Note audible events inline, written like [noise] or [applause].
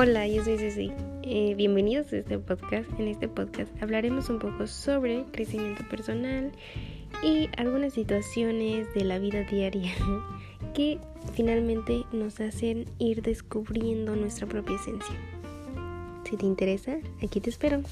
Hola, yo soy Ceci. Eh, bienvenidos a este podcast. En este podcast hablaremos un poco sobre crecimiento personal y algunas situaciones de la vida diaria [laughs] que finalmente nos hacen ir descubriendo nuestra propia esencia. Si te interesa, aquí te espero.